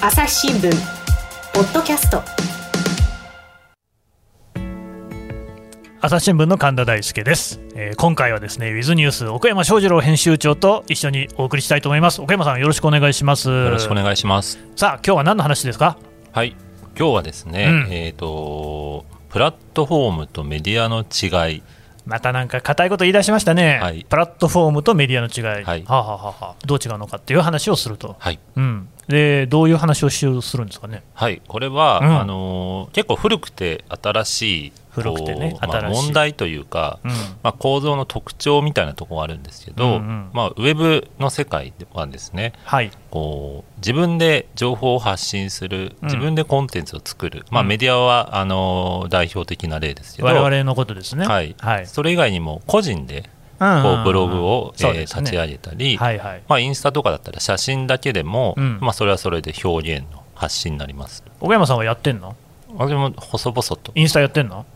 朝日新聞ポッドキャスト。朝日新聞の神田大輔です、えー今回はですねウィズニュース奥山翔二郎編集長と一緒にお送りしたいと思います。奥山さんよろしくお願いします。よろしくお願いします。さあ今日は何の話ですか？はい、今日はですね、うん。えっ、とプラットフォームとメディアの違い、またなんか硬いこと言い出しましたね、はい。プラットフォームとメディアの違い、はい。はあ、はあはあはあ、どう違うのかっていう話をすると、はい、うん、でどういう話をしようするんですかね。はい、これは、うん。あのー結構古くて新しい古くてねまあ問題というか、うん。まあ、構造の特徴みたいなところがあるんですけど、うんうんまあ、ウェブの世界ではですねはい。こう自分で情報を発信するうん。自分でコンテンツを作る、まあ、うん。メディアはあのー代表的な例ですけど我々のことですね。はい。はい。それ以外にも個人でうんこうブログを、えー立ち上げたり、はいはい。まあ、インスタとかだったら写真だけでも、うん。まあ、それはそれで表現の発信になります。岡山さんはやってんの？私も細々と。インスタやってんの？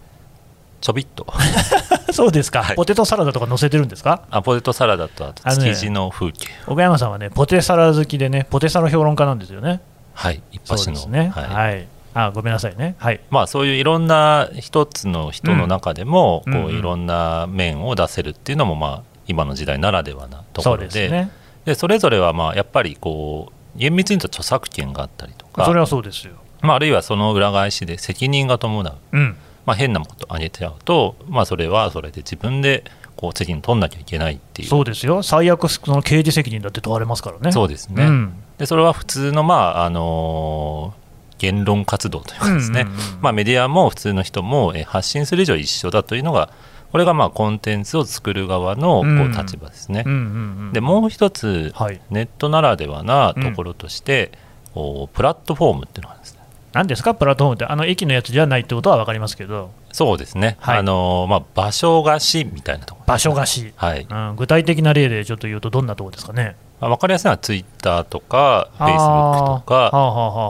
ちょびっと。そうですか、はい。ポテトサラダとか載せてるんですか？あポテトサラダとあと築地の風景、岡山さんはねポテサラ好きでねポテサラ評論家なんですよね。はい。一そう発のですね。はい。はい、あごめんなさいね。はい。まあ、そういういろんな一つの人の中でも、うんこういろんな面を出せるっていうのも、まあ、今の時代ならではなとそうころで。ですね。でそれぞれはまあやっぱりこう厳密に言うと著作権があったりとか。それはそうですよ。まあ、あるいはその裏返しで責任が伴う。うんまあ、変なことあげちゃうと、まあ、それはそれで自分でこう責任取んなきゃいけないっていう。そうですよ。最悪その刑事責任だって問われますからね。そうですね、うん。でそれは普通の、まああのー言論活動というかですね、うんうんうん。まあ、メディアも普通の人もえー発信する以上一緒だというのがこれがまあコンテンツを作る側のこう立場ですね、うんうんうん。でもう一つはい。ネットならではなところとして、こうプラットフォームっていうのがあるんですね何ですか？プラットフォームって。あの駅のやつじゃないってことは分かりますけど。そうですね、はい。あのーまあ、場所貸しみたいなところ場所貸し、はい。うん、具体的な例でちょっと言うとどんなところですかね？まあ、分かりやすいのはツイッターとかフェイスブックとか、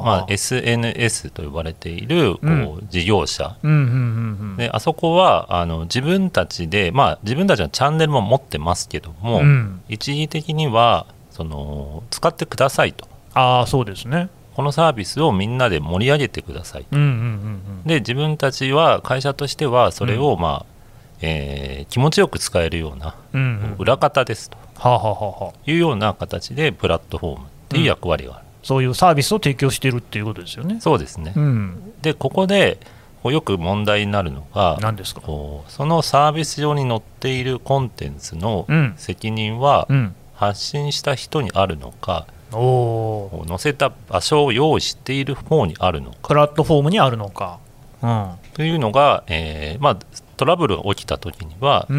まあ、SNS と呼ばれているこうう事業者、であそこはあの自分たちで、まあ、自分たちのチャンネルも持ってますけども、うん。一時的にはその使ってくださいと。ああそうですねこのサービスをみんなで盛り上げてください。うんうんうんで自分たちは会社としてはそれを、まあえー気持ちよく使えるようなうんうん。うん裏方ですと。はあ、はあいうような形でプラットフォームっていう役割がある、そういうサービスを提供しているっていうことですよね。そうですね、うん。でここでこうよく問題になるのが何ですか？そのサービス上に載っているコンテンツのうん。責任はうん。発信した人にあるのか、おおこう載せた場所を用意している方にあるのか。プラットフォームにあるのか。うん。というのが、えーまあ、トラブルが起きた時にはた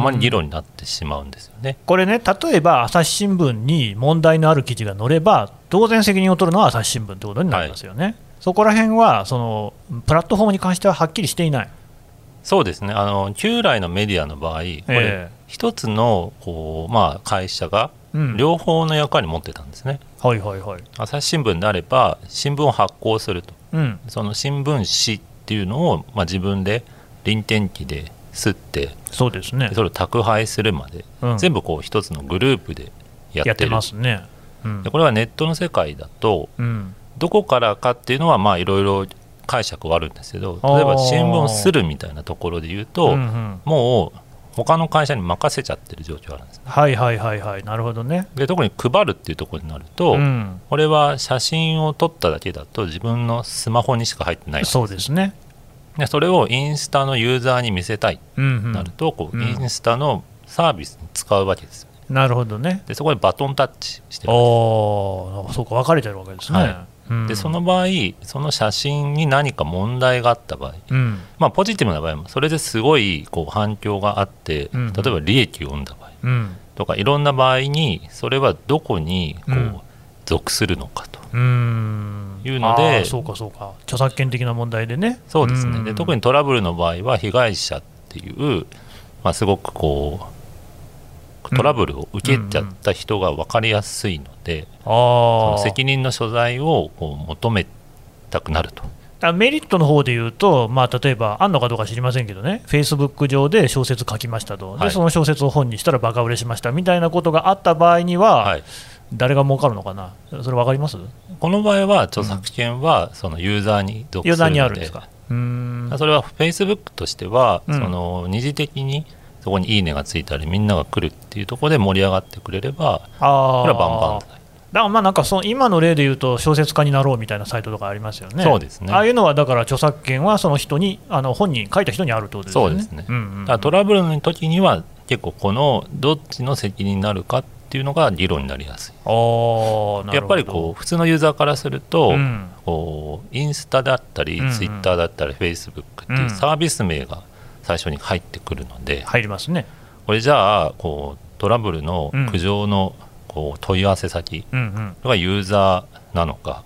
まに議論になってしまうんですよね。これね、例えば朝日新聞に問題のある記事が載れば、当然責任を取るのは朝日新聞ということになりますよね、そこら辺はそのプラットフォームに関してははっきりしていない、そうですね。あの旧来のメディアの場合これえ一つのこう、まあ、会社がうん両方の役割を持ってたんですね。はいはいはい、朝日新聞であれば新聞を発行すると。うん、その新聞紙っていうのを、まあ、自分で臨転機で吸ってそうですね。で、それを宅配するまで、うん。全部こう一つのグループでやってますね、うん。でこれはネットの世界だとうん、どこからかっていうのはまあいろいろ解釈はあるんですけど例えば新聞をするみたいなところで言うと、うんうん。もう他の会社に任せちゃってる状況があるんですね。はいはいはいはい、なるほどね、で特に配るっていうところになると、うん、これは写真を撮っただけだと自分のスマホにしか入ってない。そうですね、でそれをインスタのユーザーに見せたい。となると、こううん。インスタのサービスに使うわけですよね。なるほどね、でそこでバトンタッチしてるおーそうか、分かれてるわけですね。はい。うんでその場合その写真に何か問題があった場合うん。まあポジティブな場合もそれですごいこう反響があってうん。例えば利益を生んだ場合うん。とかいろんな場合にそれはどこにこう属するのかというのでそうかそうか。著作権的な問題でね。そうですね。で特ににトラブルの場合は被害者っていう、まあ、すごくこうトラブルを受けちゃった人が分かりやすいので、そあのあ責任の所在をこう求めたくなると。あメリットの方で言うと、まあ、例えば、あんのかどうか知りませんけどね、フェイスブック上で小説書きましたと、ではい。その小説を本にしたらバカ売れしましたみたいなことがあった場合には、はい、誰が儲かるのかな、それ分かります？この場合は著作権はそのユーザーに属するので、ユーザーにあるんですか？うーんそれは Facebook としては、うん。その二次的にそこにいいねがついたりみんなが来るっていうところで盛り上がってくれればあこれはバンバンだからまあなんかその今の例で言うと小説家になろうみたいなサイトとかありますよね。そうですね。ああいうのはだから著作権はその人にあの本人書いた人にあるってことですよね。そうですね。んうんうん。だからトラブルの時には結構このどっちの責任になるかっていうのが議論になりやすい。あーなるほど。やっぱりこう普通のユーザーからすると、うん。こうインスタだったり、ツイッターだったりフェイスブックっていうサービス名が最初に入ってくるので、入りますね。これじゃあこうトラブルの苦情のこう問い合わせ先うんがユーザーなのか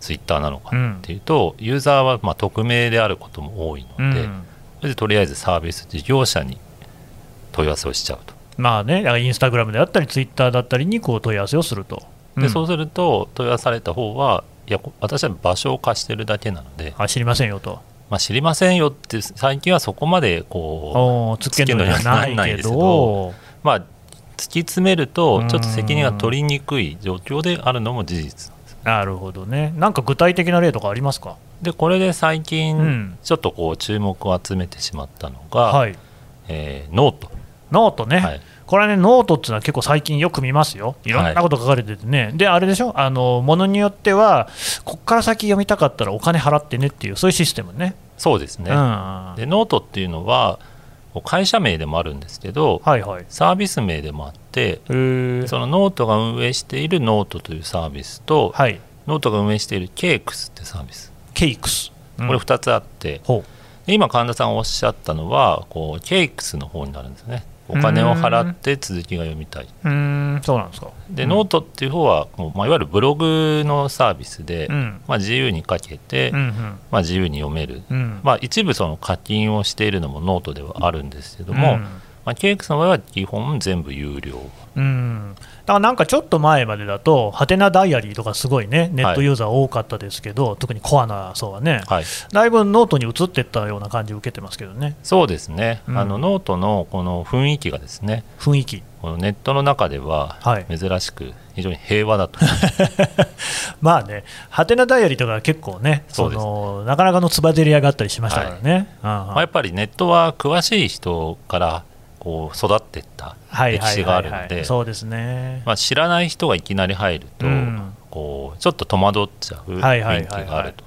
ツイッターなのかうんっていうと、ユーザーはまあ匿名であることも多いので、うんそれでとりあえずサービス事業者に問い合わせをしちゃうと。まあね、インスタグラムであったり、ツイッターだったりにこう問い合わせをすると。で、んそうすると問い合わされた方はいやこ私は場所を貸してるだけなので、あ知りませんよと。まあ、知りませんよって最近はそこまでこおーつっけんのにはないけつけんのにはないですけどど、まあ、突き詰めるうんとちょっと責任が取りにくい状況であるのも事実なんですなるほどね。なんか具体的な例とかありますか？でこれで最うん近ちょっとこう注目を集めてしまったのが、はい。えー note、note ね。はいこれはね、ノートっていうのは結構最近よく見ますよ。いろんなこと書かれててね。で、あれでしょ？あの、ものによっては、こっから先読みたかったらお金払ってねっていう、そういうシステムね。そうですね、うん。はでノートっていうのは会社名でもあるんですけどいはい。サービス名でもあってえー、そのノートが運営しているノートというサービスと、はい。ノートが運営している cakes ってサービス cakes。これ2つあって、今神田さんがおっしゃったのはこう cakes の方になるんですねお金を払って続きが読みたい。う。ん、そうなんですか。で、うんノートっていう方はもう、まあ、いわゆるブログのサービスで、うん。まあ、自由に書けて、うんうん。まあ、自由に読める、うん。まあ、一部その課金をしているのもノートではあるんですけども、うんまあ、 cakes の場合は基本全部有料。うん、だからなんかちょっと前までだと、はてなダイアリーとかすごいね、ネットユーザー多かったですけど、特にコアな層はね、はい。だいぶノートに移っていったような感じを受けてますけどね、そうですね、うん。あのノートのこの雰囲気がですね雰囲気、このネットの中でははい。珍しく非常に平和だと、まあね、ハテナダイアリーとか結構ね、そのなかなかのつばぜり合いがあったりしましたからね。うん。まあ、やっぱりネットは詳しい人からこう育っていった歴史があるのでそうですね。まあ、知らない人がいきなり入ると、うん。こうちょっと戸惑っちゃう雰囲気があると、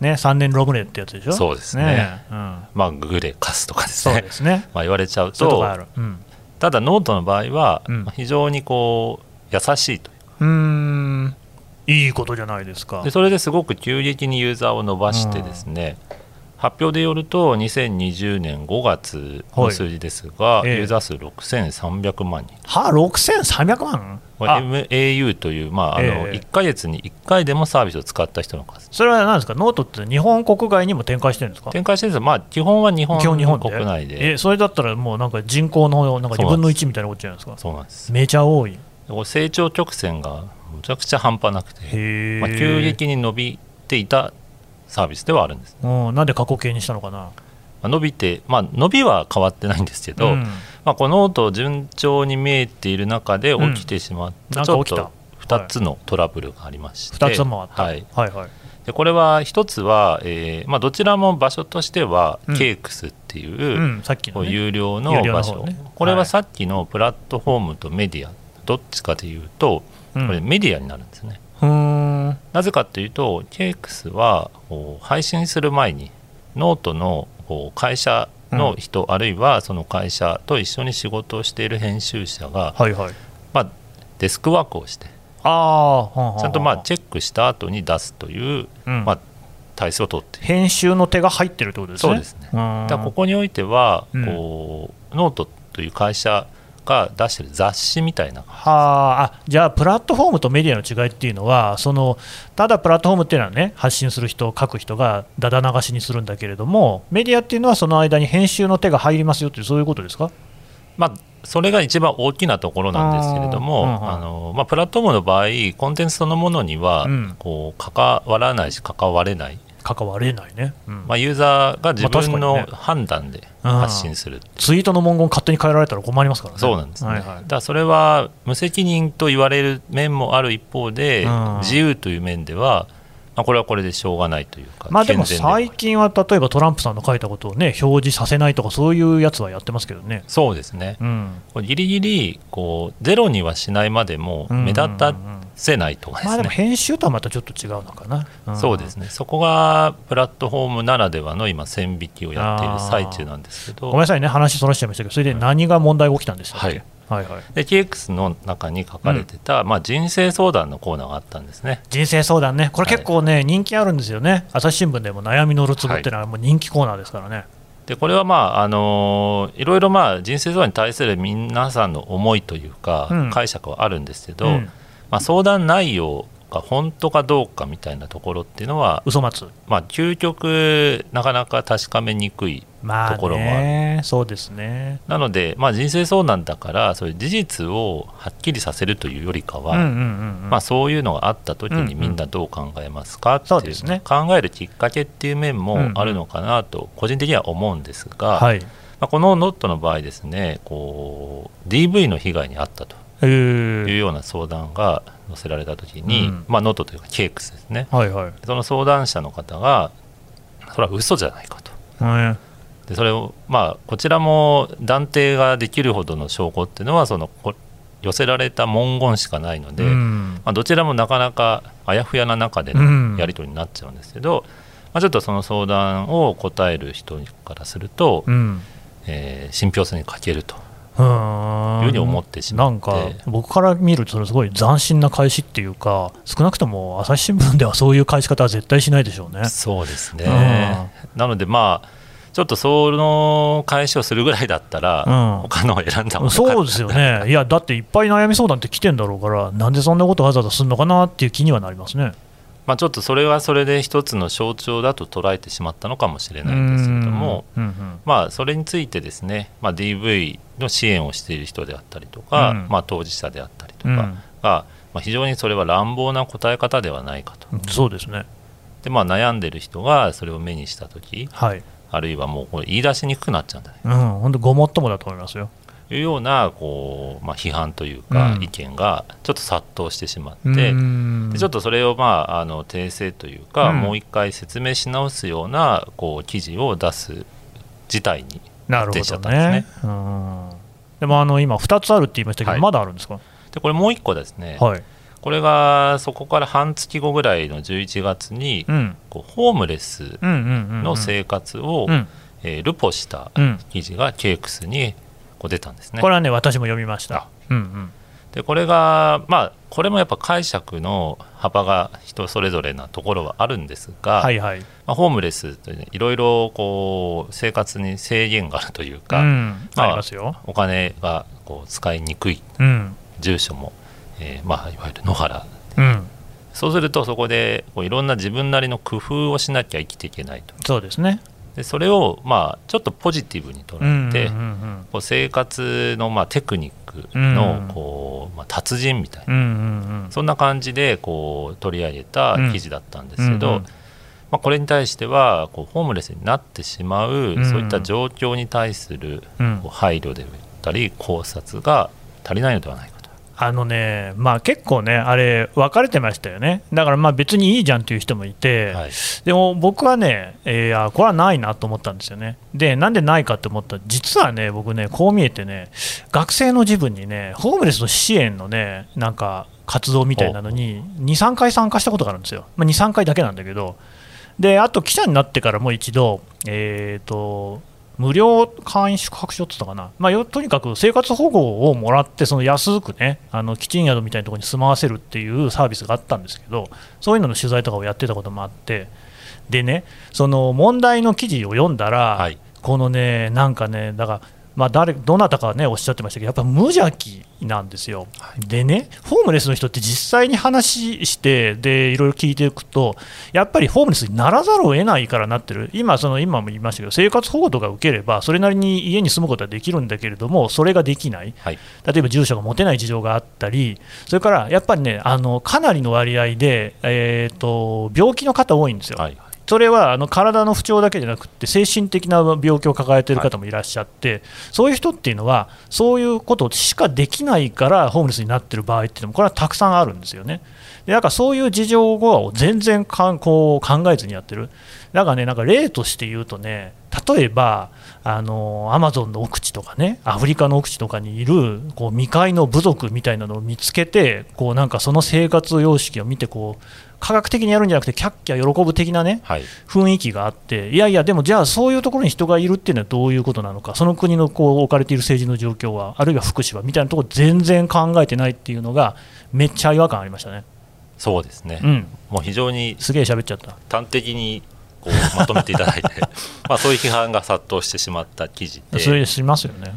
ね、3年ロムれってやつでしょ、そうですね。うん、まあ、ググレカスとかですそうねですね、まあ言われちゃうとそういうとこある。うん。ただノートの場合は、非常にこう優しいという。うーん、いいことじゃないですか。でそれですごく急激にユーザーを伸ばしてですね、発表でよると2020年5月の数字ですが、ええ。ユーザー数6300万人。は6300万？これあ。MAU という、まああのええ。1ヶ月に1回でもサービスを使った人の数。それは何ですか、ノートって日本国外にも展開してるんですか？展開してるんです。がまあ、基本は日本基本日本で？国内で。えそれだったらもうなんか人口のなんか2分の1みたいなことじゃないですか？そうなんです。めちゃ多い。成長曲線がむちゃくちゃ半端なくて、まあ、急激に伸びていたサービスではあるんです、うん、なんで過去形にしたのかな？まあ、伸びて、まあ、伸びは変わってないんですけど、うん。まあ、このノート順調に見えている中で起きてしまった、うんちょっと2つのトラブルがありまして、2つもあった、はい、はいはい。でこれは1つは、えーまあ、どちらも場所としては、うん。ケークスっていう、う有料の場所、方ね。はこれはい。さっきのプラットフォームとメディア。どっちかというとうん。これメディアになるんですね、んなぜかというとケークスは配信する前にノートの会社の人、あるいはその会社と一緒に仕事をしている編集者が、はいはい。まあ、デスクワークをしてああちゃんとまあチェックした後に出すという、うん。まあ、体制を取って編集の手が入ってるってことですね。そうですね。うんだここにおいてはうん。こう、ノートという会社が出してる雑誌みたいな。はあ。あじゃあプラットフォームとメディアの違いっていうのはそのただプラットフォームっていうのはね発信する人書く人がだだ流しにするんだけれどもメディアっていうのはその間に編集の手が入りますよっていうそういうことですか？まあ、それが一番大きなところなんですけれども、うんうん。あのまあ、プラットフォームの場合、コンテンツそのものには、うん。こう関わらないし、関われない、関われないね、うん。まあ、ユーザーが自分のね。判断でうん発信するっていう。ツイートの文言勝手に変えられたら困りますからね。そうなんですね、はいはい。だからそれは無責任と言われる面もある一方で、うん。自由という面では、まあ、これはこれでしょうがないというか、まあでも最近は例えばトランプさんの書いたことをね表示させないとかそういうやつはやってますけどね。そうですね、うん、ギリギリこうゼロにはしないまでもうん目立たせないとかですね、まあでも編集とはまたちょっと違うのかな。ん。そうですね。そこがプラットフォームならではの今線引きをやっている最中なんですけど。ごめんなさいね。話そらしちゃいましたけどそれで何が問題が起きたんでしたっけ、はい。はいはい。で KX の中に書かれてた、まあ、人生相談のコーナーがあったんですね。人生相談ね。これ結構ね、人気あるんですよね。朝日新聞でも悩みのるつぼっていうのはもう人気コーナーですからね。でこれはまああのいろいろまあ人生相談に対する皆さんの思いというか、うん。解釈はあるんですけど、うんまあ、相談内容が本当かどうかみたいなところっていうのは、嘘松まあ、究極なかなか確かめにくいまあところもあねそうですね。なので、まあ、人生相談だからそういう事実をはっきりさせるというよりかは、うんうんうんうん。まあ、そういうのがあった時うんうん。にみんなどう考えますかっていう考えるきっかけっていう面もあるのかなと個人的には思うんですが、はい。まあ、このノットの場合ですねこう DV の被害に遭ったと。えいうー、ような相談が載せられた時に、うん。まあ、ノートというかケークスですね。はいはい。その相談者の方がそれは嘘じゃないかと。うんでそれをまあこちらも断定ができるほどの証拠っていうのはそのこ寄せられた文言しかないので、うん。まあ、どちらもなかなかあやふやな中でうん。のやり取りになっちゃうんですけど、まあ、ちょっとその相談を答える人からすると、うん。えー信憑性に欠けるというふうに思ってしまなんか僕から見るとそれすごい斬新な返しっていうか少なくとも朝日新聞ではそういう返し方は絶対しないでしょうね。そうですね、なのでまあちょっとその返しをするぐらいだったら、うん。他のを選んだ方がそうですよね、いやだっていっぱい悩み相談って来てんだろうから、なんでそんなことわざわざするのかなっていう気にはなりますね。まあ、ちょっとそれはそれで一つの象徴だと捉えてしまったのかもしれないんですけれども、うんうんまあ、それについてですね、まあ、DV の支援をしている人であったりとか、うん。まあ、当事者であったりとかうん。が、まあ、非常にそれは乱暴な答え方ではないかと。うんそうですね、で、まあ、悩んでる人がそれを目にした時はい、あるいはもうこれ言い出しにくくなっちゃうんだね。うん、本当、ごもっともだと思いますよ。というようなこう、まあ、批判というかうん。意見がちょっと殺到してしまって、うん。でちょっとそれを、まあ、あの訂正というか、うん。もう一回説明し直すようなこう記事を出す事態になるほ発展しちゃっどたんですね。ね。うん。でもあの今、2つあるって言いましたけど、はい。まだあるんですか、でこれもう一個ですね、はい、これがそこから半月後ぐらいの11月に、うん、こうホームレスの生活を、うん。えールポしたうん。記事がケークスにこう出たんですね。こ。れはね、私も読みました。うんうん。でこれがまあこれもやっぱ解釈の幅が人それぞれなところはあるんですが、はいはい、まあ、ホームレスというねいろいろこう生活に制限があるというか、うん、まあありますよ。お金がこう使いにくい。うん。住所も、えーまあ、いわゆる野原。うん、そうするとそこでこういろんな自分なりの工夫をしなきゃ生きていけないと。そうですね。でそれをまあちょっとポジティブに捉えて、うんうんうんこう生活のまあテクニックうん。のこう、まあ、達人みたいな、うんうんうん。そんな感じでこう取り上げた記事だったんですけど、うんうん。まあ、これに対してはこうホームレスになってしまう、うん。そういった状況に対するうん。こう配慮であったり考察が足りないのではないかと。あのね、まあ、結構ね、あれ、分かれてましたよね、だからまあ別にいいじゃんっていう人もいて、はい。でも僕はね、えーいやこれはないなと思ったんですよね。で、なんでないかって思ったら、実はね、僕ね、こう見えてね、学生の自分にね、ホームレスの支援のね、なんか活動みたいなのに、2、3回参加したことがあるんですよ、まあ、2、3回だけなんだけど、であと記者になってからもう一度、えーと無料会員宿泊所って言ったかな、まあ、よとにかく生活保護をもらって、その安くね、あの基地宿みたいなところに住まわせるっていうサービスがあったんですけど、そういうのの取材とかをやってたこともあって、でね、その問題の記事を読んだら、はい。このね、なんかね、だから、まあ、誰どなたかね、おっしゃってましたけど、やっぱ無邪気なんですよ。でね、ホームレスの人って実際に話して、でいろいろ聞いていくと、やっぱりホームレスにならざるを得ないからなってる、今、その今も言いましたけど、生活保護とか受ければ、それなりに家に住むことはできるんだけれども、それができない、はい。例えば住所が持てない事情があったり、それからやっぱりね、あのかなりの割合で、えー、と病気の方多いんですよ。はいそれはあの体の不調だけじゃなくて、精神的な病気を抱えている方もいらっしゃって、はい、そういう人っていうのは、そういうことしかできないから、ホームレスになってる場合っていうのも、これはたくさんあるんですよね。でなんかそういう事情を全然かんこう考えずにやってる、だからね、なんか例として言うとね、例えば、あのアマゾンの奥地とかね、アフリカの奥地とかにいるこう未開の部族みたいなのを見つけて、こうなんかその生活様式を見てこう、科学的にやるんじゃなくて、キャッキャ喜ぶ的なね、はい、雰囲気があって、いやいや、でもじゃあ、そういうところに人がいるっていうのはどういうことなのか、その国のこう置かれている政治の状況は、あるいは福祉はみたいなところ、全然考えてないっていうのが、めっちゃ違和感ありましたね。そうですね、うん、もう非常にすげえ喋っちゃった。端的にこうまとめていただいて まあそういう批判が殺到してしまった記事でそれしますよね。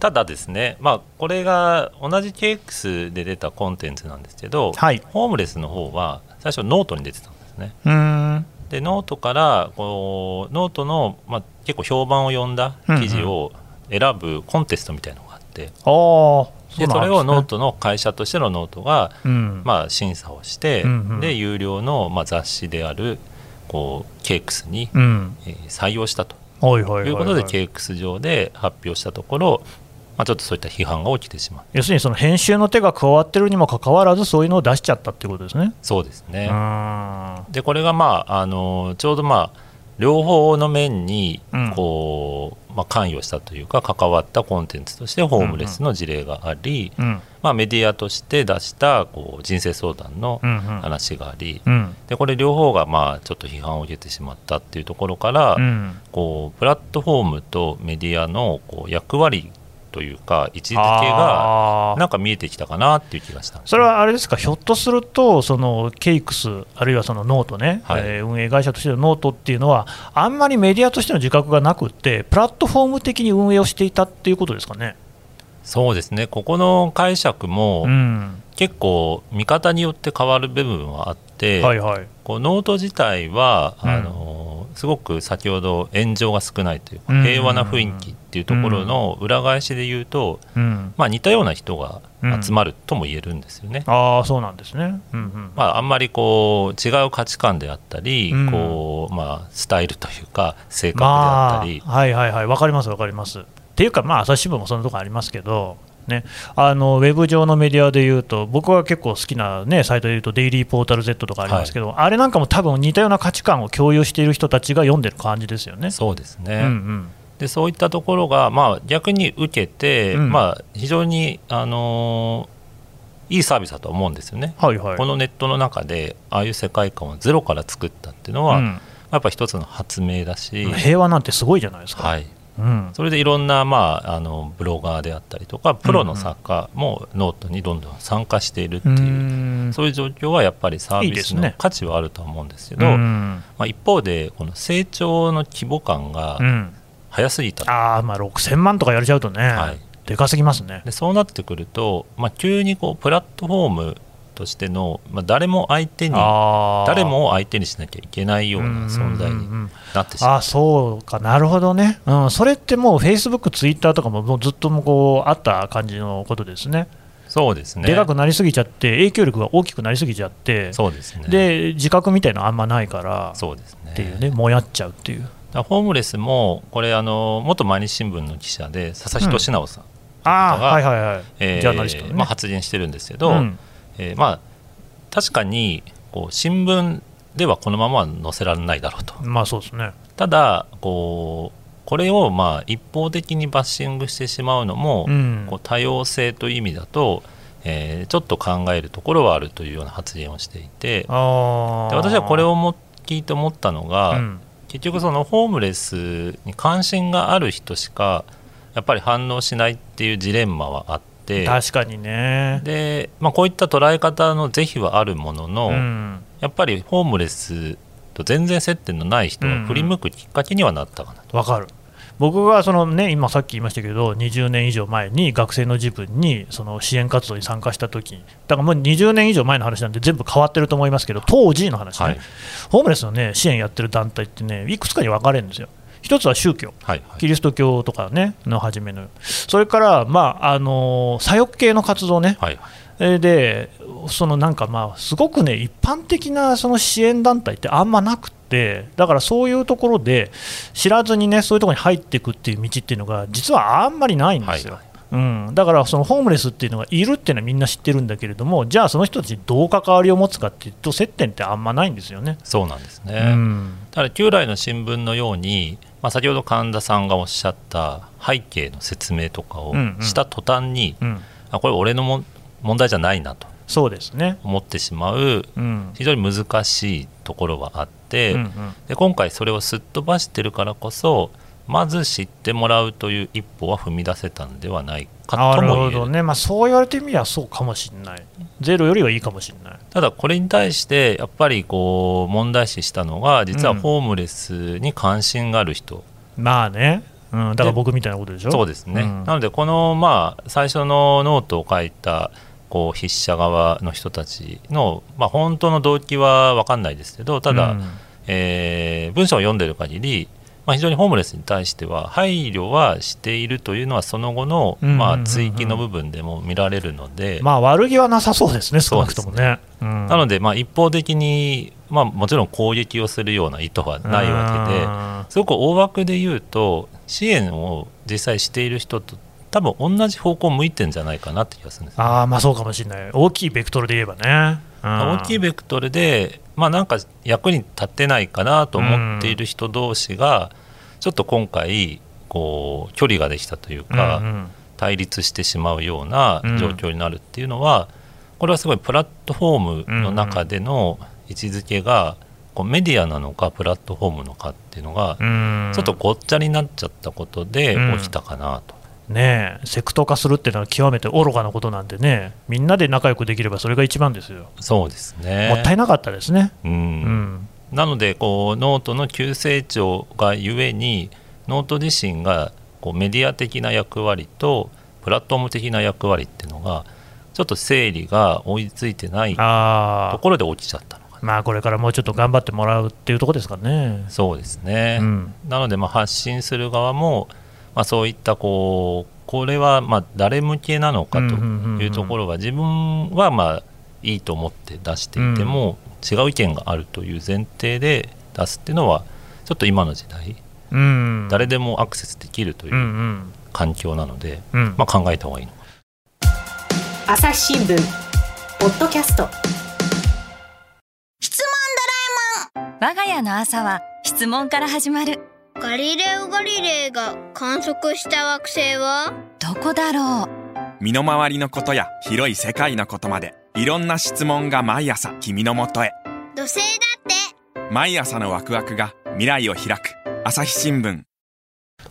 ただですね、まあ、これが同じ cakes で出たコンテンツなんですけど、はい、ホームレスの方は最初ノートに出てたんですね。うん。でノートからこうノートの、まあ、結構評判を呼んだ記事を選ぶコンテストみたいなのがあって、あでそれをノートの会社としてのノートが、うん。まあ、審査をして、うんうん。で有料の、まあ、雑誌であるこう cakes に、うん、えー採用したと。はいうことで KX 上で発表したところ、まあ、ちょっとそういった批判が起きてしまう。要するにその編集の手が加わってるにもかかわらず、そういうのを出しちゃったってことですね。そうですね。うんでこれが、まあ、あのちょうど、まあ、両方の面にうん。こう、まあ、関与したというか関わったコンテンツとしてホームレスの事例があり、うん。まあ、メディアとして出したこう人生相談のうんうん。話があり、うん。でこれ両方がまあちょっと批判を受けてしまったっていうところから、うん。こうプラットフォームとメディアのこう役割というか位置づけがなんか見えてきたかなっていう気がしたそれはあれですか、ひょっとすると、そのケイクス、あるいはそのノートね、はい。えー運営会社としてのノートっていうのは、あんまりメディアとしての自覚がなくって、プラットフォーム的に運営をしていたっていうことですかね？そうですね。ここの解釈も、うん。結構見方によって変わる部分はあって、はいはい、こうノート自体は、うん。あのすごく先ほど炎上が少ないというか、うん。平和な雰囲気っていうところの裏返しで言うと、うん、まあ、似たような人が集まるとも言えるんですよね。ああ、そうなんですね。うんうん。まあ、あんまりこう違う価値観であったり、うん。こうまあ、スタイルというか性格であったり、まあ、はいはいはい、わかりますわかります。っていうか、まあ、朝日新聞もそんなとこありますけど、ね、あのウェブ上のメディアでいうと、僕は結構好きな、ね、サイトでいうと、デイリーポータル Z とかありますけど、あれなんかも多分似たような価値観を共有している人たちが読んでる感じですよね。そうですね、うんうん。でそういったところが、まあ、逆に受けて、うん。まあ、非常に、あのーいいサービスだと思うんですよね。はいはい、このネットの中でああいう世界観をゼロから作ったっていうのは、うん。やっぱ一つの発明だし、平和なんてすごいじゃないですか。はい、うん。それでいろんな、まあ、あのブロガーであったりとかプロの作家もノートにどんどん参加しているっていう、うん。そういう状況はやっぱりサービスの価値はあるとは思うんですけどうん。まあ、一方でこの成長の規模感がうん。早すぎた。と、ああ、まあ6000万とかやれちゃうとね、はい。でかすぎますね。でそうなってくると、まあ、急にこうプラットフォームとしての、まあ、誰も相手に誰も相手にしなきゃいけないような存在にうんうんうん。なってしまう。あそうか、なるほどね、うん、それってもう、フェイスブック、ツイッターとかももうずっともうこうあった感じのことですね、そうですね。でかくなりすぎちゃって、影響力が大きくなりすぎちゃって、そうですね。で自覚みたいなのあんまないからそうですね。っていうね、もやっちゃうっていう。ホームレスもこれあの元毎日新聞の記者で佐々木俊直さん、ああ、がはいはいはい、えージャーナリスト。まあ、発言してるんですけど、うんえーまあ、確かにこう新聞ではこのままは載せられないだろうと。まあそうですね。ただこうこれをまあ一方的にバッシングしてしまうのも、うん。こう多様性という意味だと、えーちょっと考えるところはあるというような発言をしていて。あで私はこれをも聞いて思ったのが、うん。結局そのホームレスに関心がある人しかやっぱり反応しないっていうジレンマはあって確かにね。で、まあ、こういった捉え方の是非はあるものの、うんやっぱりホームレスと全然接点のない人が振り向くきっかけにはなったかなと。わかる僕がその、ね、今さっき言いましたけど、20年以上前に学生の自分にその支援活動に参加したとき、だからもう20年以上前の話なんで、全部変わってると思いますけど、当時の話ね、はいホームレスの、ね、支援やってる団体ってね、いくつかに分かれるんですよ。一つは宗教、はいはい。キリスト教とかね、の初めの、それから、まああの左翼系の活動ね、はいで、そのなんかまあ、すごくね、一般的なその支援団体ってあんまなくって、で、だからそういうところで、知らずにね、そういうところに入っていくっていう道っていうのが、実はあんまりないんですよ。はいうん、だからそのホームレスっていうのがいるっていうのはみんな知ってるんだけれども、じゃあその人たちにどう関わりを持つかっていうと、接点ってあんまないんですよね。そうなんですね、うん。ただ旧来の新聞のように、まあ、先ほど神田さんがおっしゃった背景の説明とかをうんうん。した途端に、うん、あこれ俺のも問題じゃないなとそうですね。思ってしまううん。非常に難しいところはあって、うんうん。で今回それをすっ飛ばしてるからこそまず知ってもらうという一歩は踏み出せたんではないかとも言える。ほどね、まあ、そう言われてみればそうかもしれない、ゼロよりはいいかもしれない。ただこれに対してやっぱりこう問題視したのが実はうん。ホームレスに関心がある人、まあね、うん、だから僕みたいなことでしょ？そうですね、うん。なのでこのまあ最初のノートを書いたこう筆者側の人たちの、まあ、本当の動機は分かんないですけどただ、うん。えー文章を読んでる限り、まあ、非常にホームレスに対しては配慮はしているというのはその後の、まあ、追記の部分でも見られるので、まあ悪気はなさそうですね、少なくともね。うんなのでまあ一方的に、まあ、もちろん攻撃をするような意図はないわけで。すごく大枠で言うと支援を実際している人と多分同じ方向を向いてんじゃないかなって気がするんですあ、まあそうかもしれない、大きいベクトルで言えばね。うん大きいベクトルで、まあ、なんか役に立ってないかなと思っている人同士が、ちょっと今回こう距離ができたというか、うんうん。対立してしまうような状況になるっていうのは、これはすごいプラットフォームの中での位置づけがこうメディアなのかプラットフォームのかっていうのがうん。ちょっとごっちゃになっちゃったことで起きたかなと。ねえ、セクト化するっていうのは極めて愚かなことなんでね、みんなで仲良くできればそれが一番ですよ。そうですね。もったいなかったですね。ううんんなのでこうノートの急成長がゆえにノート自身がこうメディア的な役割とプラットフォーム的な役割っていうのがちょっと整理が追いついてないところで起きちゃったのかな。まあこれからもうちょっと頑張ってもらうっていうところですかね。そうですね、うん。なのでまあ発信する側も、まあ、そういったこうこれはまあ誰向けなのかというところは自分はまあいいと思って出していても違う意見があるという前提で出すっていうのはちょっと今の時代うん、誰でもアクセスできるというんううん。環境なので、うん。まあ、考えた方がいいの。か朝日新聞ポッドキャスト。我が家の朝は質問から始まる。ガリレオ・ガリレイが観測した惑星は？どこだろう。身の回りのことや広い世界のことまでいろんな質問が毎朝君のもとへ。土星だって。毎朝のワクワクが未来を開く。朝日新聞。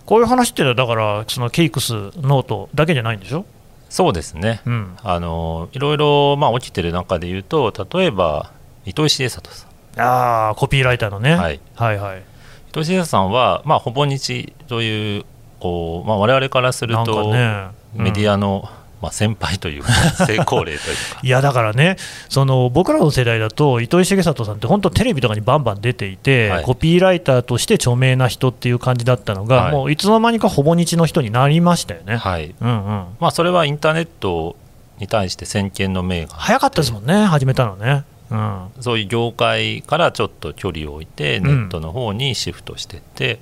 こういう話っていうのは、だから、その cakes、note だけじゃないんでしょ？そうですね。うん、あのいろいろまあ起きてる中で言うと例えば糸井重里さん。ああ、コピーライターのね。はい。はいはい。糸井重里さんは、まあ、ほぼ日というこう、まあ、我々からすると、ね、メディア、アの、まあ、先輩というか成功例というか。いやだからね、その僕らの世代だと、糸井重里さんって本当、テレビとかにバンバン出ていて、はい。コピーライターとして著名な人っていう感じだったのが、はい。もういつの間にかほぼ日の人になりましたよね。はい。うんうん、まあ、それはインターネットに対して先見の明が早かったですもんね、始めたのね。うん。そういう業界からちょっと距離を置いてんネットの方にシフトしていって、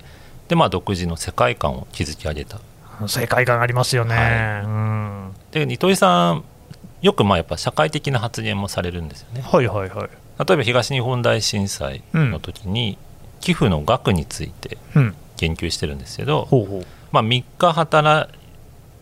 でまあ、独自の世界観を築き上げた世界観ありますよね。はうん。で糸井さんよくまあやっぱ社会的な発言もされるんですよね。はいはいはい。例えば東日本大震災の時に寄付の額についてうん、言及してるんですけど、ほうほう。まあ、3日働い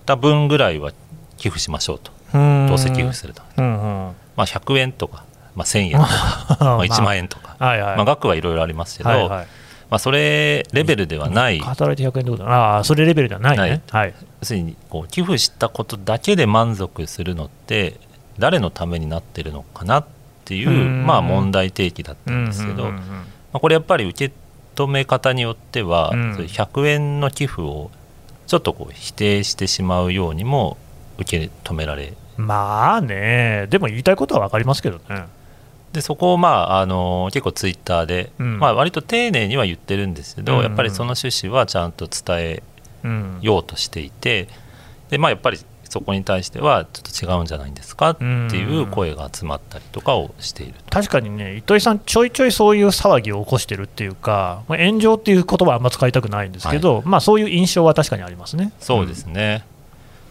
た分ぐらいは寄付しましょうと。うん。どうせ寄付すると、うんうん。まあ、100円とか、まあ、1000円とか、まあ、1万円とか、はいはい。まあ、額はいろいろありますけど、はいはい、まあ、それレベルではない。働いて100円ってことだああ、それレベルではないね。はい。要するにこう寄付したことだけで満足するのって誰のためになってるのかなっていううん。まあ、問題提起だったんですけど、まあ、これやっぱり受け止め方によっては、うん。そういう100円の寄付をちょっとこう否定してしまうようにも受け止められまあね、でも言いたいことは分かりますけどね。でそこを、まあ、あの結構ツイッターで、うん。まあ、割と丁寧には言ってるんですけど、うん。やっぱりその趣旨はちゃんと伝えうん、ようとしていてで、まあ、やっぱりそこに対してはちょっと違うんじゃないんですかっていう声が集まったりとかをしている確かにね、糸井さん、ちょいちょいそういう騒ぎを起こしてるっていうか、まあ、炎上っていう言葉はあんま使いたくないんですけど、はい、まあ、そういう印象は確かにありますね。そうですね、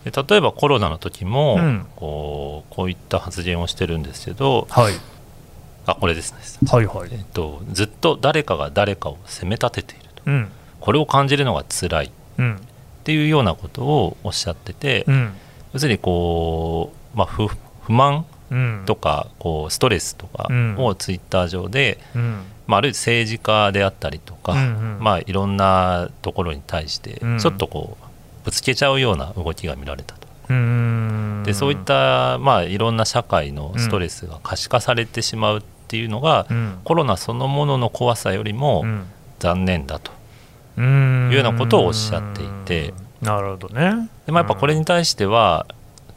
うん、で例えばコロナの時も、うん、こうこういった発言をしてるんですけど、はい、あこれですね、はいはい。えっと、ずっと誰かが誰かを責め立てていると、うん、これを感じるのが辛い、うん。っていうようなことをおっしゃってて、うん、要するにこう、まあ、不不満とか、こうストレスとかをツイッター上で、まあ、あるいは政治家であったりとか、うんうん、まあ、いろんなところに対してちょっとこうぶつけちゃうような動きが見られたと。でそういった、まあ、いろんな社会のストレスが可視化されてしまうっていうのが、うん、コロナそのものの怖さよりも残念だと。いうようなことをおっしゃっていて。なるほどね。でもやっぱこれに対しては、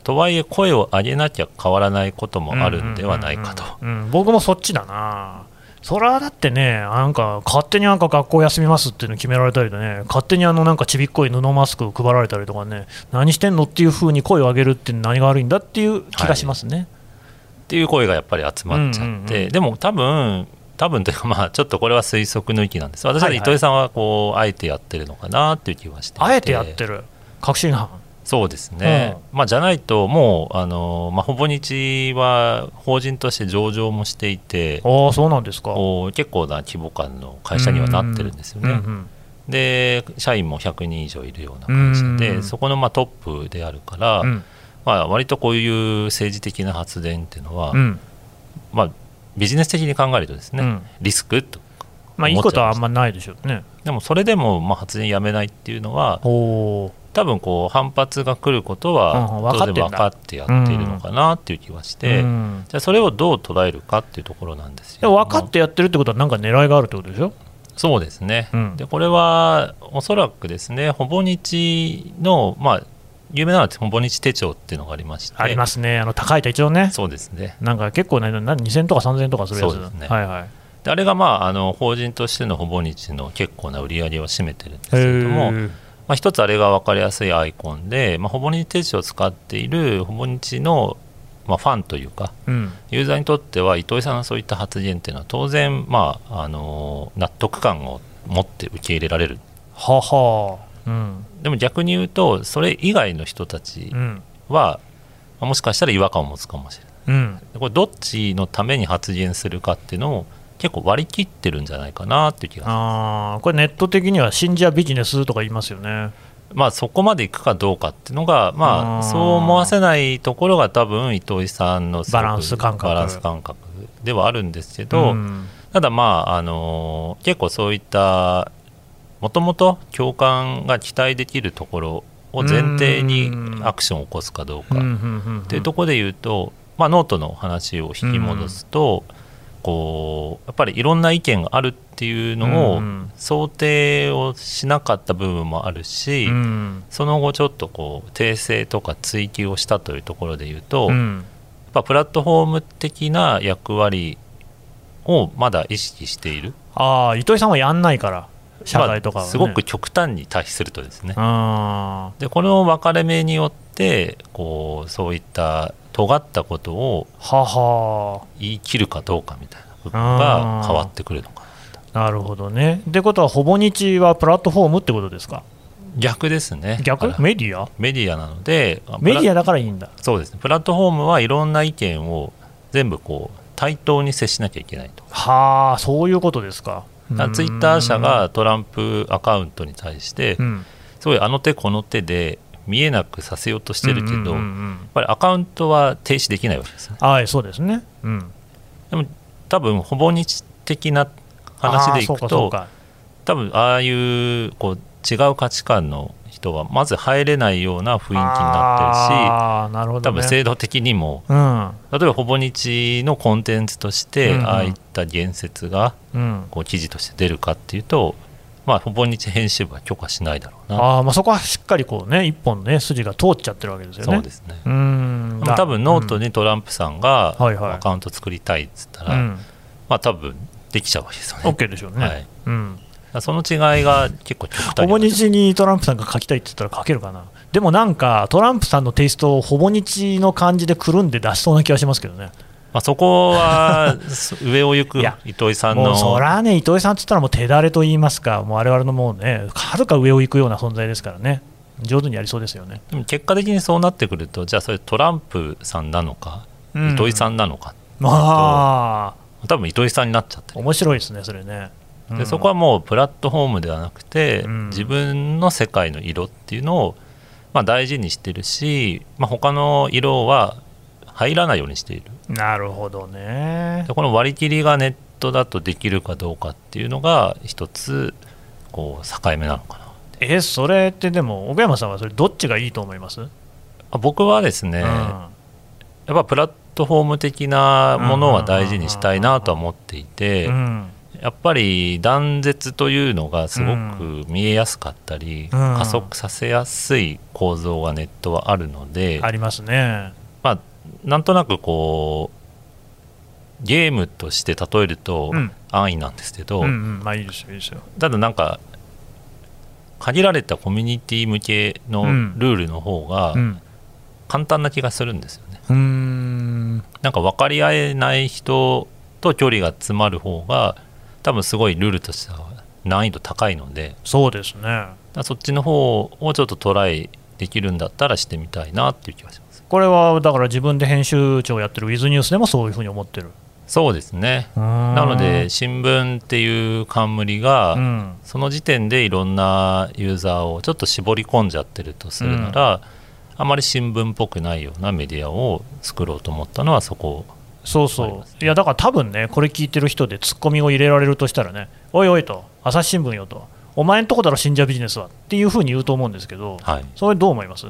とはいえ声を上げなきゃ変わらないこともあるんではないかと、僕もそっちだな。それはだってね、なんか勝手になんか学校休みますっていうの決められたりとね、勝手にあのなんかちびっこい布マスク配られたりとかね、何してんのっていうふうに声を上げるって何が悪いんだっていう気がしますね。はい、っていう声がやっぱり集まっちゃって、でも多分多分というか まあちょっとこれは推測の域なんです。私は糸井さんはこうあえてやってるのかなっていう気はしてあえてやってる。確信犯。そうですね、うん、まあ、じゃないと、もうあの、まあ、ほぼ日は法人として上場もしていて、あそうなんですか。結構な規模感の会社にはなってるんですよね。うんうん、で社員も100人以上いるような会社で、そこのまあトップであるから、うん、まあ、割とこういう政治的な発言っていうのは、まあ、ビジネス的に考えるとですね、うん、リスクとまあいいことはあんまないでしょうね。でもそれでもまあ発言やめないっていうのは多分こう反発が来ることは当然分かってやっているのかなっていう気はして、うん、じゃあそれをどう捉えるかっていうところなんですよ。分かってやってるってことは何か狙いがあるってことでしょ？そうですね、うん、でこれはおそらくですねほぼ日の、まあ、有名なのはほぼ日手帳っていうのがありまして。ありますね。あの高い手帳ね。そうですね。なんか結構ね2000とか3000とかするやつ。そうですね。はいはい。であれがまああの法人としてのほぼ日の結構な売り上げを占めてるんですけれども、まあ、一つあれが分かりやすいアイコンで、まあ、ほぼ日手帳を使っているほぼ日のまあ、ファンというか、うん、ユーザーにとっては糸井さんのそういった発言っていうのは当然、まあ、あの納得感を持って受け入れられる。ははうん、でも逆に言うとそれ以外の人たちは、うん、もしかしたら違和感を持つかもしれない、うん、これどっちのために発言するかっていうのを結構割り切ってるんじゃないかなっていう気がします。これネット的には信者ビジネスとか言いますよね。まあそこまでいくかどうかっていうのがまあそう思わせないところが多分糸井さんのバランス感覚。バランス感覚ではあるんですけど、うん、ただまああの結構そういったもともと共感が期待できるところを前提にアクションを起こすかどうか。っていうところで言うと、まあ、ノートの話を引き戻すと、こうやっぱりいろんな意見があるっていうのを想定をしなかった部分もあるし、その後ちょっとこう訂正とか追及をしたというところで言うと、やっぱプラットフォーム的な役割をまだ意識している。ああ糸井さんはやんないから社会とか、ね。まあ、すごく極端に対比するとですね。でこの分かれ目によってこうそういった尖ったことを言い切るかどうかみたいな部分が変わってくるのかななるほどね。ってことはほぼ日はプラットフォームってことですか？逆ですね。逆？メディア？メディアなのでメディアだからいいんだ。そうですね。プラットフォームはいろんな意見を全部こう対等に接しなきゃいけないと。はあそういうことですかツイッター社がトランプアカウントに対して、すごいあの手この手で見えなくさせようとしてるけど、やっぱりアカウントは停止できないわけですね。はいそうですね、うん、でも多分ほぼ日的な話でいくと多分ああいうこう違う価値観の人はまず入れないような雰囲気になってるし、ね、多分制度的にも、うん、例えばほぼ日のコンテンツとして、ああいった言説がこう記事として出るかっていうと、まあ、ほぼ日編集部は許可しないだろうな。あ、まあ、そこはしっかりこう、ね、一本ね筋が通っちゃってるわけですよね。そうですね。うん。多分ノートにトランプさんがアカウント作りたいっつったら、まあ多分できちゃうわけですよね。OK でしょうね。はい、うんその違いが結構極端ほぼ日にトランプさんが書きたいって言ったら書けるかな。でもなんか、トランプさんのテイストをほぼ日の感じでくるんで出しそうな気がしますけどね。まあ、そこは上を行く 糸井さんの。もうそらね、糸井さんって言ったらもう手だれと言いますか、もう我々のもうね、はるか上を行くような存在ですからね、上手にやりそうですよね。でも結果的にそうなってくるとじゃあそれトランプさんなのか、うん。糸井さんなのかまあ、多分糸井さんになっちゃってる。面白いですね、それね。うん。でそこはもうプラットフォームではなくて、うん。自分の世界の色っていうのを、まあ、大事にしてるし、まあ、他の色は入らないようにしている。なるほどね。で。この割り切りがネットだとできるかどうかっていうのが一つこう境目なのかな。え、それってでも、奥山さんはそれ、どっちがいいと思います、あ僕はですね、やっぱプラットフォーム的なものは大事にしたいなとは思っていて、うんうんやっぱり断絶というのがすごく見えやすかったり、うん加速させやすい構造がネットはあるので、ありますね。まあ、なんとなくこうゲームとして例えるとうん安易なんですけど、うんうん、まあいいですよ、いいですよ。ただなんか限られたコミュニティ向けのうんルールの方がうん簡単な気がするんですよね。うーんなんか分かり合えない人と距離が詰まる方が多分すごいルールとしては難易度高いのでそうですね。そっちの方をちょっとトライできるんだったらしてみたいなっていう気がします。これはだから自分で編集長やってるウィズニュースでもそういうふうに思ってる。そうですね。ななので、新聞っていう冠が、うん、その時点でいろんなユーザーをちょっと絞り込んじゃってるとするなら、あまり新聞っぽくないようなメディアを作ろうと思ったのはそこそうそう、いやだから多分ね、これ聞いてる人でツッコミを入れられるとしたらね、おいおいと、朝日新聞よと、お前んとこだろ、信者ビジネスはっていうふうに言うと思うんですけど、はい。それどう思います？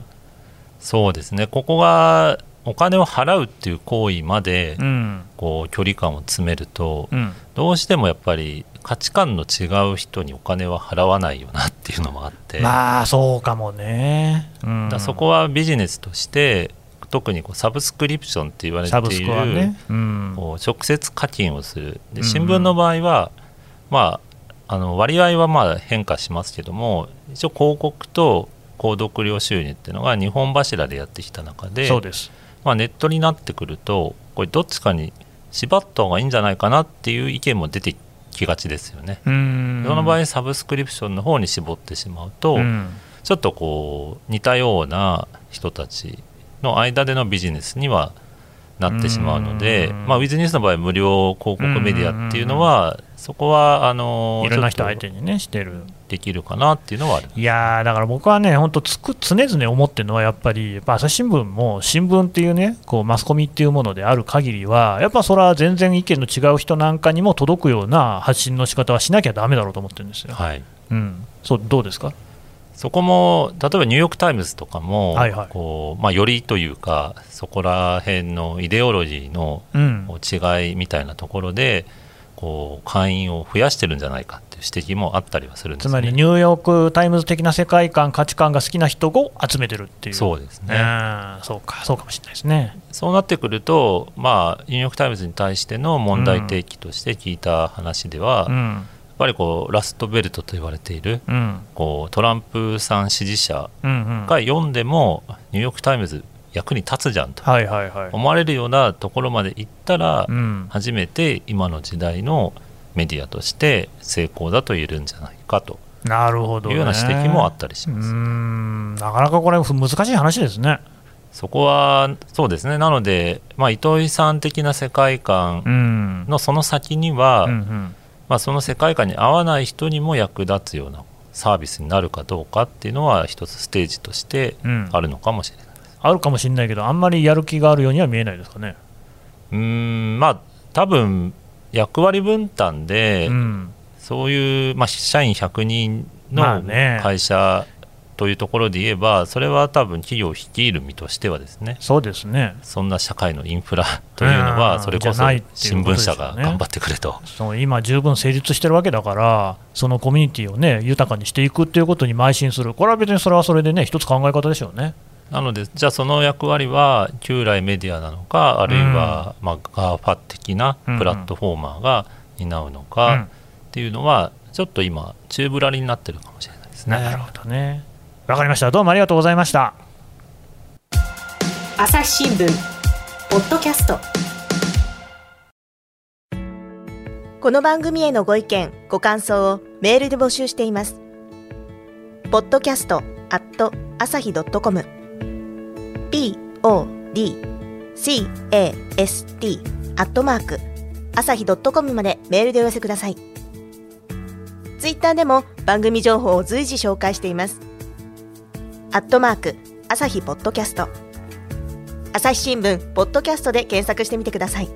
そうですね。ここがお金を払うっていう行為までうん、こう距離感を詰めると、うん、どうしてもやっぱり価値観の違う人にお金は払わないよなっていうのもあって、まあそうかもね、うん、だそこはビジネスとして特にこうサブスクリプションって言われている、ね、うん、こう直接課金をする。で新聞の場合は、まあ、あの割合はまあ変化しますけども一応広告と購読料収入っていうのが2本柱でやってきた中でそうです、まあ、ネットになってくるとこれどっちかに縛った方がいいんじゃないかなっていう意見も出てきがちですよね。うん、その場合サブスクリプションの方に絞ってしまうと、うん。ちょっとこう似たような人たちの間でのビジネスにはなってしまうので、うん。まあ、ウィズニュースの場合無料広告メディアっていうのは、そこはあのいろんな人相手にね、してる。できるかなっていうのはあるいやーだから僕はね、本当つく、常々思ってるのは、やっぱり、やっぱ朝日新聞も新聞っていうね、こうマスコミっていうものである限りは、やっぱそれは全然意見の違う人なんかにも届くような発信の仕方はしなきゃだめだろうと思ってるんですよ。はい、うん、そうどうですか？そこも例えばニューヨーク・タイムズとかも、はいはい。こうまあ、よりというかそこら辺のイデオロジーの違いみたいなところでこう会員を増やしてるんじゃないかっていう指摘もあったりはするんですよね。つまりニューヨーク・タイムズ的な世界観、価値観が好きな人を集めてるっていう、そうですね、うんそうか、そうかもしれないですね。そうなってくると、まあ、ニューヨーク・タイムズに対しての問題提起として聞いた話では、やっうんぱりこうラストベルトと言われているうんこうトランプさん支持者うんうんが読んでも、ニューヨーク・タイムズ役に立つじゃんとはいはいはい。思われるようなところまで行ったら、うん初めて今の時代のメディアとして成功だと言えるんじゃないかとなるほど、ね。いうような指摘もあったりします。んなかなかこれ、難しい話ですね。そこはそうですねなので、まあ、糸井さん的な世界観うんのその先には、うんうんまあ、その世界観に合わない人にも役立つようなサービスになるかどうかっていうのは一つステージとしてうんあるのかもしれない。あるかもしれないけど、あんまりやる気があるようには見えないですかね。うーんまあ多分役割分担で、うんそういう、まあ、社員100人の会社というところで言えば、それは多分企業を率いる身としてはですねそうですね。そんな社会のインフラ というのうんはそれこそ新聞社が頑張ってくれと。その今、十分成立してるわけだから、そのコミュニティをね、豊かにしていくっていうことに邁進する、これは別にそれはそれでね、一つ考え方でしょうね。なので、じゃあその役割は旧来メディアなのか、あるいは、まあ、 GAFA 的なプラットフォーマーが担うのうかんっていうのは、ちょっと今、宙ぶらりになってるかもしれないですね。なるほどね。わかりました。どうもありがとうございました。朝日新聞ポッドキャスト。この番組へのご意見ご感想をメールで募集しています。ポッドキャストアット朝日ドットコム。podcast アットマーク朝日ドットコムまでメールでお寄せください。ツイッターでも番組情報を随時紹介しています。アットマーク朝日ポッドキャスト。朝日新聞ポッドキャストで検索してみてください。